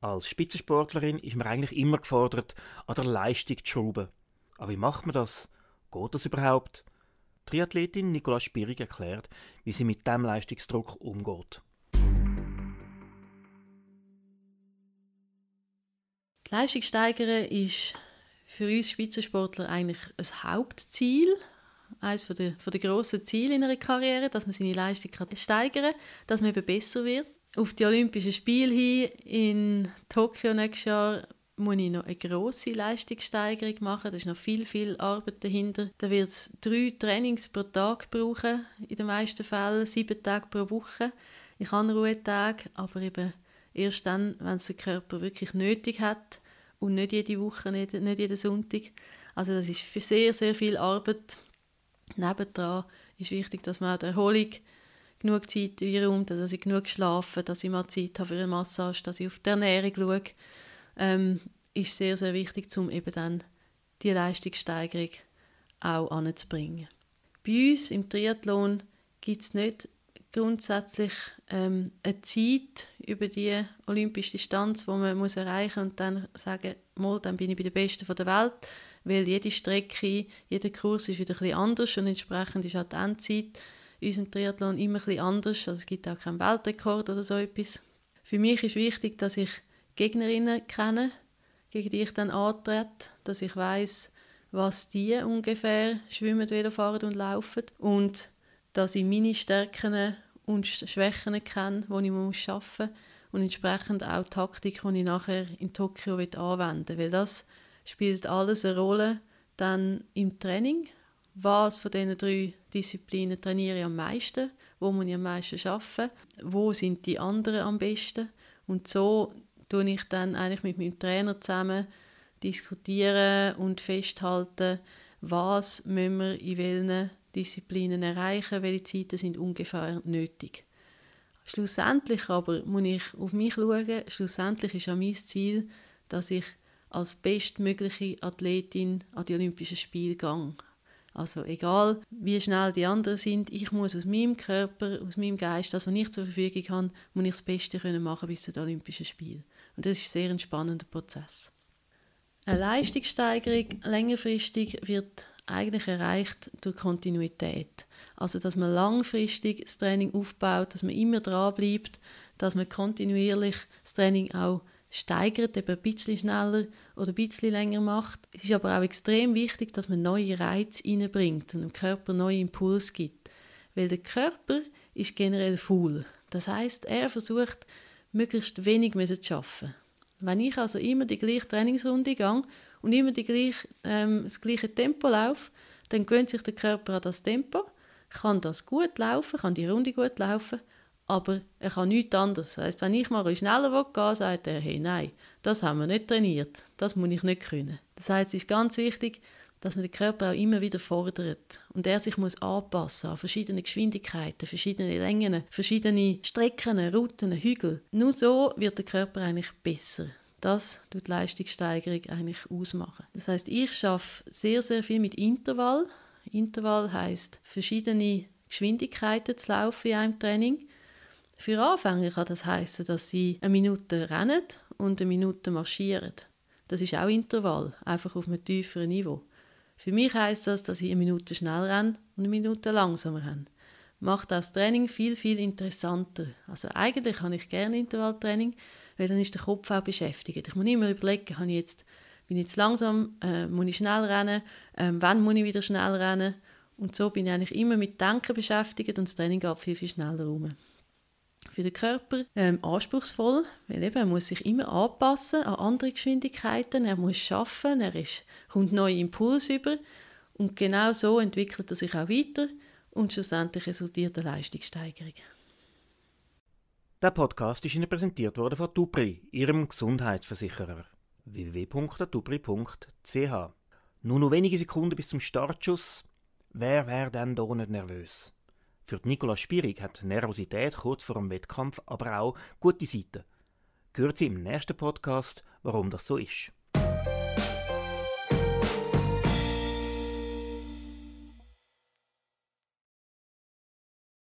Als Spitzensportlerin ist man eigentlich immer gefordert, an der Leistung zu schrauben. Aber wie macht man das? Geht das überhaupt? Triathletin Nicola Spirig erklärt, wie sie mit diesem Leistungsdruck umgeht. Die Leistung steigern ist für uns Spitzensportler eigentlich ein Hauptziel, eines der, der grossen Ziele in einer Karriere, dass man seine Leistung steigern kann, dass man eben besser wird. Auf die Olympischen Spiele hin in Tokio nächstes Jahr muss ich noch eine grosse Leistungssteigerung machen. Da ist noch viel, viel Arbeit dahinter. Da wird es drei Trainings pro Tag brauchen, in den meisten Fällen sieben Tage pro Woche. Ich habe Ruhetag, aber eben erst dann, wenn es der Körper wirklich nötig hat und nicht jede Woche, nicht, nicht jeden Sonntag. Also das ist für sehr, sehr viel Arbeit. Nebendran ist wichtig, dass man auch die Erholung genug Zeit einräumt, dass ich genug schlafe, dass ich mal Zeit habe für eine Massage, dass ich auf die Ernährung schaue, ähm, ist sehr, sehr wichtig, um eben dann die Leistungssteigerung auch anzubringen. Bei uns im Triathlon gibt es nicht grundsätzlich ähm, eine Zeit über die olympische Distanz, wo man muss erreichen und dann sagen, mal, dann bin ich bei der Besten der Welt, weil jede Strecke, jeder Kurs ist wieder ein bisschen anders und entsprechend ist auch die Endzeit unserem Triathlon immer ein anders. Also es gibt auch keinen Weltrekord oder so etwas. Für mich ist wichtig, dass ich Gegnerinnen kenne, gegen die ich dann antrete, dass ich weiß, was die ungefähr schwimmen, Velofahren und laufen und dass ich meine Stärken und Schwächen kenne, die ich arbeiten muss und entsprechend auch die Taktik, die ich nachher in Tokio anwenden will. Weil das spielt alles eine Rolle dann im Training. Was von diesen drei Disziplinen trainiere ich am meisten? Wo muss ich am meisten arbeiten? Wo sind die anderen am besten? Und so tue ich dann eigentlich mit meinem Trainer zusammen diskutieren und festhalten, was müssen wir in welchen Disziplinen erreichen, welche Zeiten sind ungefähr nötig. Schlussendlich aber muss ich auf mich schauen, schlussendlich ist auch mein Ziel, dass ich als bestmögliche Athletin an die Olympischen Spiele gehe. Also egal, wie schnell die anderen sind, ich muss aus meinem Körper, aus meinem Geist, das, was ich zur Verfügung habe, muss ich das Beste können machen bis zu den Olympischen Spielen. Und das ist sehr ein spannender Prozess. Eine Leistungssteigerung längerfristig wird eigentlich erreicht durch Kontinuität. Also, dass man langfristig das Training aufbaut, dass man immer dran bleibt, dass man kontinuierlich das Training auch steigert, eben ein bisschen schneller oder ein bisschen länger macht. Es ist aber auch extrem wichtig, dass man neue Reize reinbringt und dem Körper neue Impulse gibt. Weil der Körper ist generell faul. Das heißt, er versucht, möglichst wenig zu arbeiten. Wenn ich also immer die gleiche Trainingsrunde gehe und immer die gleiche, ähm, das gleiche Tempo laufe, dann gewöhnt sich der Körper an das Tempo, kann das gut laufen, kann die Runde gut laufen, aber er kann nichts anderes. Das heisst, wenn ich mal schneller gehen will, sagt er, hey, nein, das haben wir nicht trainiert, das muss ich nicht können. Das heißt, es ist ganz wichtig, dass man den Körper auch immer wieder fordert und er sich muss anpassen an verschiedene Geschwindigkeiten, verschiedene Längen, verschiedene Strecken, Routen, Hügel. Nur so wird der Körper eigentlich besser. Das tut die Leistungssteigerung eigentlich ausmachen. Das heißt, ich schaffe sehr sehr viel mit Intervall. Intervall heißt verschiedene Geschwindigkeiten zu laufen in einem Training. Für Anfänger kann das heißen, dass sie eine Minute rennen und eine Minute marschieren. Das ist auch Intervall, einfach auf einem tieferen Niveau. Für mich heißt das, dass ich eine Minute schnell renne und eine Minute langsamer renne. Macht das Training viel, viel interessanter. Also eigentlich habe ich gerne Intervalltraining, weil dann ist der Kopf auch beschäftigt. Ich muss immer überlegen, habe ich jetzt, bin ich jetzt langsam, äh, muss ich schnell rennen, äh, wann muss ich wieder schnell rennen. Und so bin ich eigentlich immer mit Denken beschäftigt und das Training geht viel, viel schneller rum für den Körper ähm, anspruchsvoll, weil eben, er muss sich immer anpassen an andere Geschwindigkeiten, er muss schaffen, er ist, kommt neue Impulse über und genau so entwickelt er sich auch weiter und schlussendlich resultiert eine Leistungssteigerung. Der Podcast ist Ihnen präsentiert worden von Dupri, Ihrem Gesundheitsversicherer. www.dupri.ch Nur noch wenige Sekunden bis zum Startschuss. Wer wäre denn da nicht nervös? Für Nicola Spierig hat Nervosität kurz vor dem Wettkampf aber auch gute Seiten. Gehört sie im nächsten Podcast, warum das so ist.